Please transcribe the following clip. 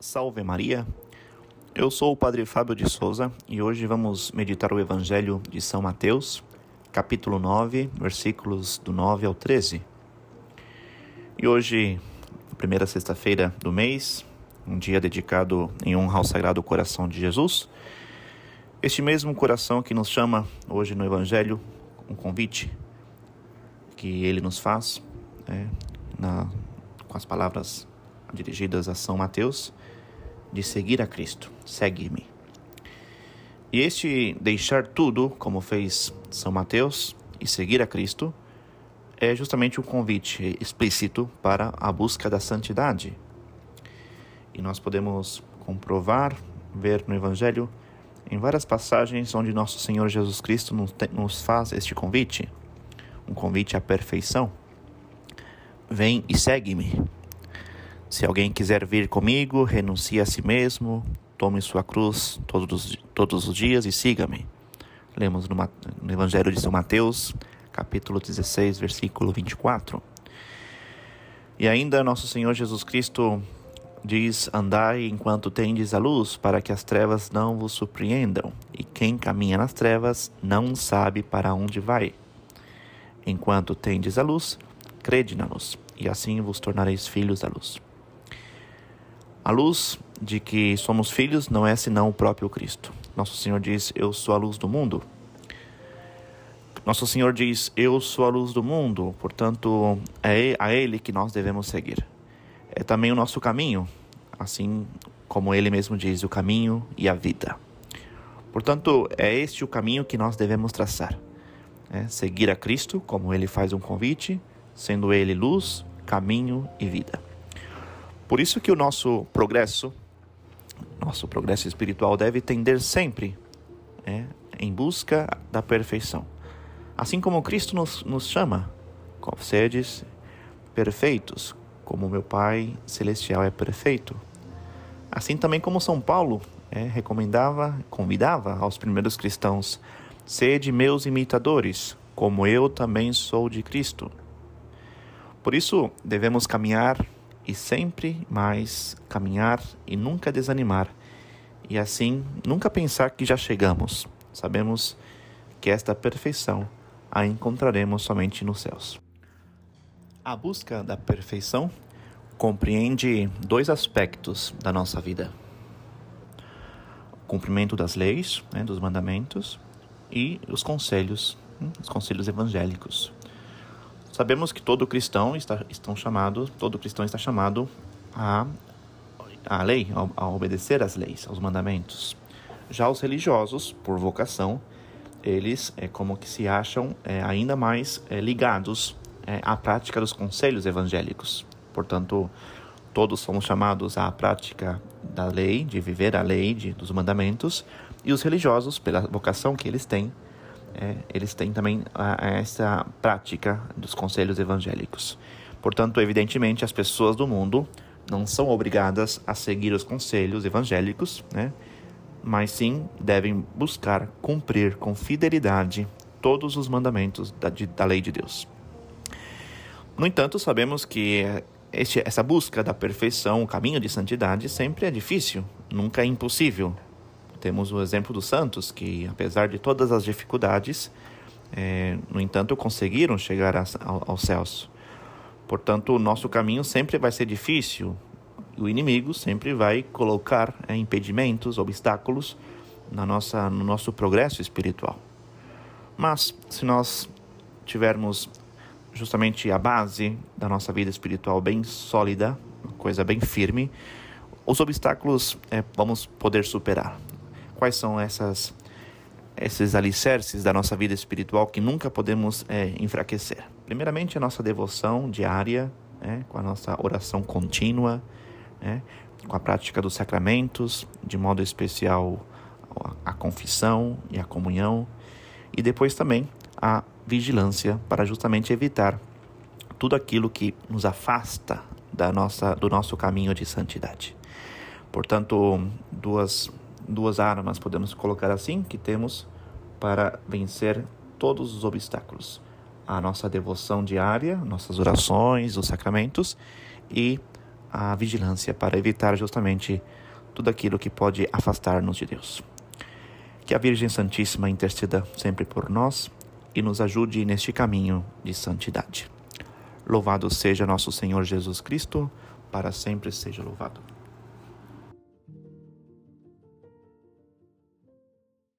Salve Maria! Eu sou o Padre Fábio de Souza e hoje vamos meditar o Evangelho de São Mateus, capítulo 9, versículos do 9 ao 13. E hoje, primeira sexta-feira do mês, um dia dedicado em honra ao Sagrado Coração de Jesus. Este mesmo coração que nos chama hoje no Evangelho, um convite que ele nos faz, né, na, com as palavras dirigidas a São Mateus, de seguir a Cristo. Segue-me. E este deixar tudo, como fez São Mateus, e seguir a Cristo, é justamente um convite explícito para a busca da santidade. E nós podemos comprovar, ver no Evangelho, em várias passagens onde nosso Senhor Jesus Cristo nos faz este convite, um convite à perfeição. Vem e segue-me. Se alguém quiser vir comigo, renuncie a si mesmo, tome sua cruz todos, todos os dias e siga-me. Lemos no, no Evangelho de São Mateus, capítulo 16, versículo 24. E ainda nosso Senhor Jesus Cristo diz: Andai enquanto tendes a luz, para que as trevas não vos surpreendam, e quem caminha nas trevas não sabe para onde vai. Enquanto tendes a luz, crede na luz, e assim vos tornareis filhos da luz. A luz de que somos filhos não é senão o próprio Cristo. Nosso Senhor diz: Eu sou a luz do mundo. Nosso Senhor diz: Eu sou a luz do mundo, portanto, é a Ele que nós devemos seguir. É também o nosso caminho, assim como Ele mesmo diz: o caminho e a vida. Portanto, é este o caminho que nós devemos traçar. É seguir a Cristo, como Ele faz um convite, sendo Ele luz, caminho e vida. Por isso que o nosso progresso, nosso progresso espiritual deve tender sempre é, em busca da perfeição. Assim como Cristo nos, nos chama, sedes perfeitos, como meu Pai celestial é perfeito. Assim também como São Paulo é, recomendava, convidava aos primeiros cristãos, sede meus imitadores, como eu também sou de Cristo. Por isso devemos caminhar e sempre mais caminhar e nunca desanimar, e assim nunca pensar que já chegamos. Sabemos que esta perfeição a encontraremos somente nos céus. A busca da perfeição compreende dois aspectos da nossa vida: o cumprimento das leis, né, dos mandamentos, e os conselhos, hum, os conselhos evangélicos. Sabemos que todo cristão está estão chamado, todo cristão está chamado a a lei, a, obedecer às leis, aos mandamentos. Já os religiosos, por vocação, eles é como que se acham é, ainda mais é, ligados é, à prática dos conselhos evangélicos. Portanto, todos somos chamados à prática da lei, de viver a lei, de, dos mandamentos, e os religiosos, pela vocação que eles têm, é, eles têm também a, a essa prática dos conselhos evangélicos. Portanto, evidentemente, as pessoas do mundo não são obrigadas a seguir os conselhos evangélicos, né? mas sim devem buscar cumprir com fidelidade todos os mandamentos da, de, da lei de Deus. No entanto, sabemos que este, essa busca da perfeição, o caminho de santidade, sempre é difícil, nunca é impossível. Temos o exemplo dos santos, que apesar de todas as dificuldades, é, no entanto, conseguiram chegar a, ao, céus. Portanto, o nosso caminho sempre vai ser difícil. O inimigo sempre vai colocar é, impedimentos, obstáculos na nossa, no nosso progresso espiritual. Mas, se nós tivermos justamente a base da nossa vida espiritual bem sólida, uma coisa bem firme, os obstáculos é, vamos poder superar. Quais são essas esses alicerces da nossa vida espiritual que nunca podemos é, enfraquecer? Primeiramente, a nossa devoção diária, é, com a nossa oração contínua, é, com a prática dos sacramentos, de modo especial a confissão e a comunhão, e depois também a vigilância para justamente evitar tudo aquilo que nos afasta da nossa, do nosso caminho de santidade. Portanto, duas duas armas, podemos colocar assim, que temos para vencer todos os obstáculos. A nossa devoção diária, nossas orações, os sacramentos e a vigilância para evitar justamente tudo aquilo que pode afastar-nos de Deus. Que a Virgem Santíssima interceda sempre por nós e nos ajude neste caminho de santidade. Louvado seja nosso Senhor Jesus Cristo, para sempre seja louvado.